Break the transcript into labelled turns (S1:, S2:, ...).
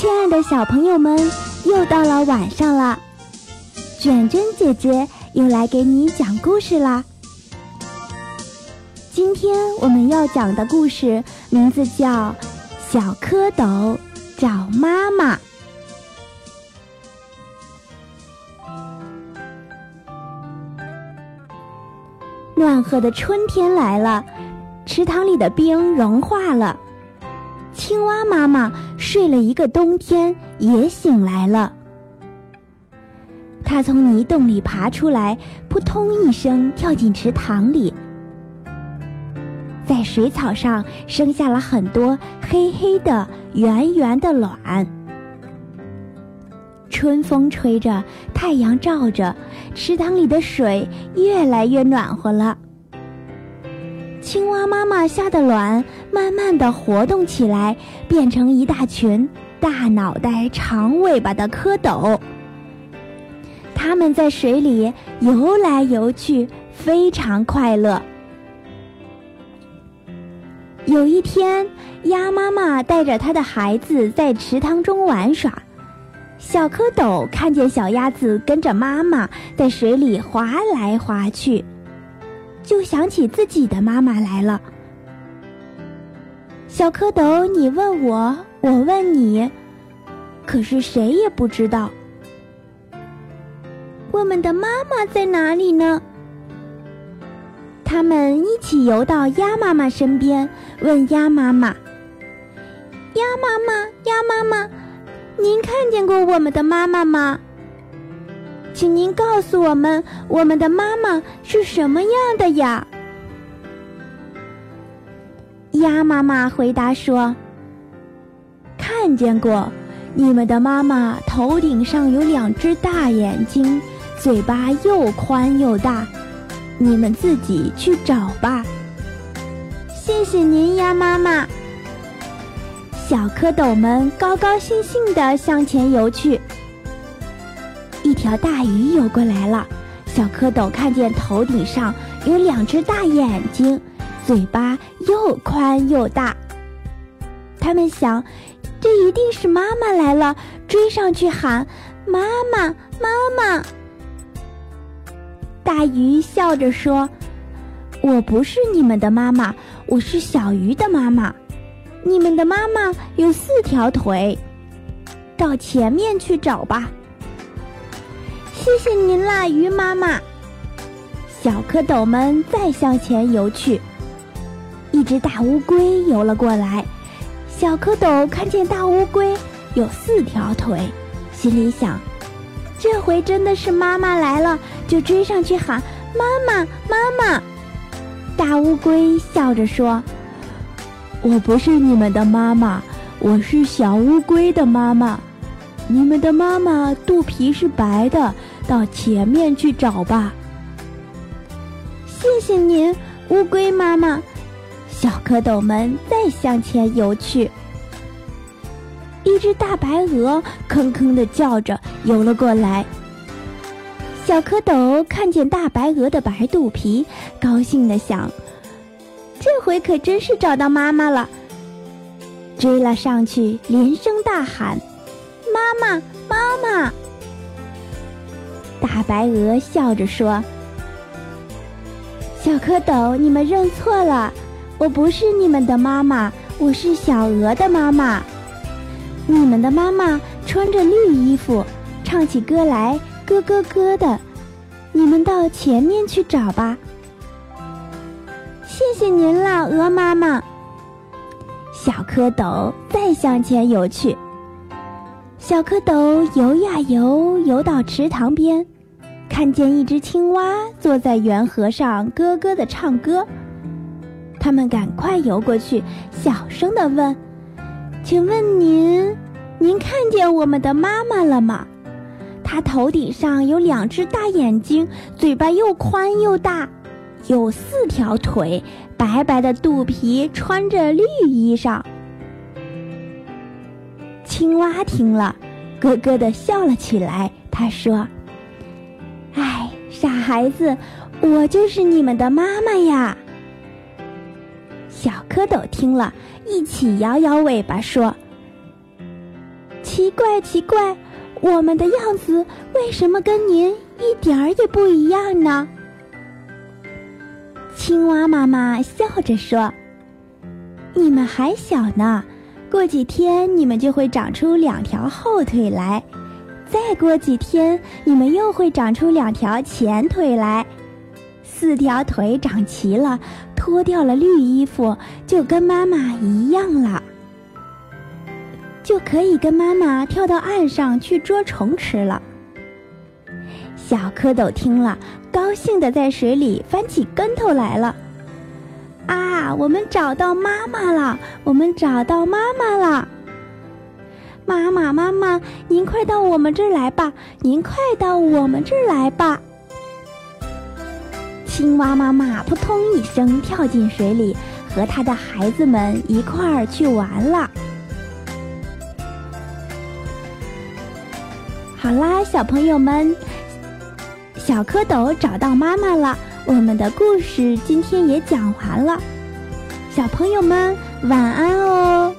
S1: 亲爱的小朋友们，又到了晚上了，卷卷姐姐又来给你讲故事啦。今天我们要讲的故事名字叫《小蝌蚪找妈妈》。暖和的春天来了，池塘里的冰融化了。青蛙妈妈睡了一个冬天，也醒来了。它从泥洞里爬出来，扑通一声跳进池塘里，在水草上生下了很多黑黑的、圆圆的卵。春风吹着，太阳照着，池塘里的水越来越暖和了。青蛙妈妈下的卵慢慢的活动起来，变成一大群大脑袋、长尾巴的蝌蚪。它们在水里游来游去，非常快乐。有一天，鸭妈妈带着它的孩子在池塘中玩耍。小蝌蚪看见小鸭子跟着妈妈在水里划来划去，就想起自己的妈妈来了。小蝌蚪，你问我，我问你，可是谁也不知道我们的妈妈在哪里呢？他们一起游到鸭妈妈身边，问鸭妈妈：“鸭妈妈，鸭妈妈。”您看见过我们的妈妈吗？请您告诉我们，我们的妈妈是什么样的呀？鸭妈妈回答说：“看见过，你们的妈妈头顶上有两只大眼睛，嘴巴又宽又大，你们自己去找吧。”谢谢您，鸭妈妈。小蝌蚪们高高兴兴地向前游去。一条大鱼游过来了，小蝌蚪看见头顶上有两只大眼睛，嘴巴又宽又大。他们想，这一定是妈妈来了，追上去喊：“妈妈，妈妈！”大鱼笑着说：“我不是你们的妈妈，我是小鱼的妈妈。”你们的妈妈有四条腿，到前面去找吧。谢谢您啦，鱼妈妈。小蝌蚪们再向前游去，一只大乌龟游了过来。小蝌蚪看见大乌龟有四条腿，心里想：这回真的是妈妈来了，就追上去喊：“妈妈，妈妈！”大乌龟笑着说。我不是你们的妈妈，我是小乌龟的妈妈。你们的妈妈肚皮是白的，到前面去找吧。谢谢您，乌龟妈妈。小蝌蚪们再向前游去。一只大白鹅吭吭的叫着游了过来。小蝌蚪看见大白鹅的白肚皮，高兴的想。这回可真是找到妈妈了，追了上去，连声大喊：“妈妈，妈妈！”大白鹅笑着说：“小蝌蚪，你们认错了，我不是你们的妈妈，我是小鹅的妈妈。你们的妈妈穿着绿衣服，唱起歌来咯咯咯的，你们到前面去找吧。”谢谢您了，鹅妈妈。小蝌蚪再向前游去。小蝌蚪游呀游，游到池塘边，看见一只青蛙坐在圆河上咯咯的唱歌。他们赶快游过去，小声的问：“请问您，您看见我们的妈妈了吗？她头顶上有两只大眼睛，嘴巴又宽又大。”有四条腿，白白的肚皮，穿着绿衣裳。青蛙听了，咯咯的笑了起来。他说：“，孩子，我就是你们的妈妈呀。”小蝌蚪听了，一起摇摇尾巴说：“奇怪，奇怪，我们的样子为什么跟您一点儿也不一样呢？”青蛙妈妈笑着说：“你们还小呢，过几天你们就会长出两条后腿来，再过几天你们又会长出两条前腿来，四条腿长齐了，脱掉了绿衣服，就跟妈妈一样了，就可以跟妈妈跳到岸上去捉虫吃了。”小蝌蚪听了。高兴的在水里翻起跟头来了，啊！我们找到妈妈了，我们找到妈妈了。妈妈，妈妈，您快到我们这儿来吧！您快到我们这儿来吧！青蛙妈妈扑通一声跳进水里，和他的孩子们一块儿去玩了。好啦，小朋友们。小蝌蚪找到妈妈了，我们的故事今天也讲完了，小朋友们晚安哦。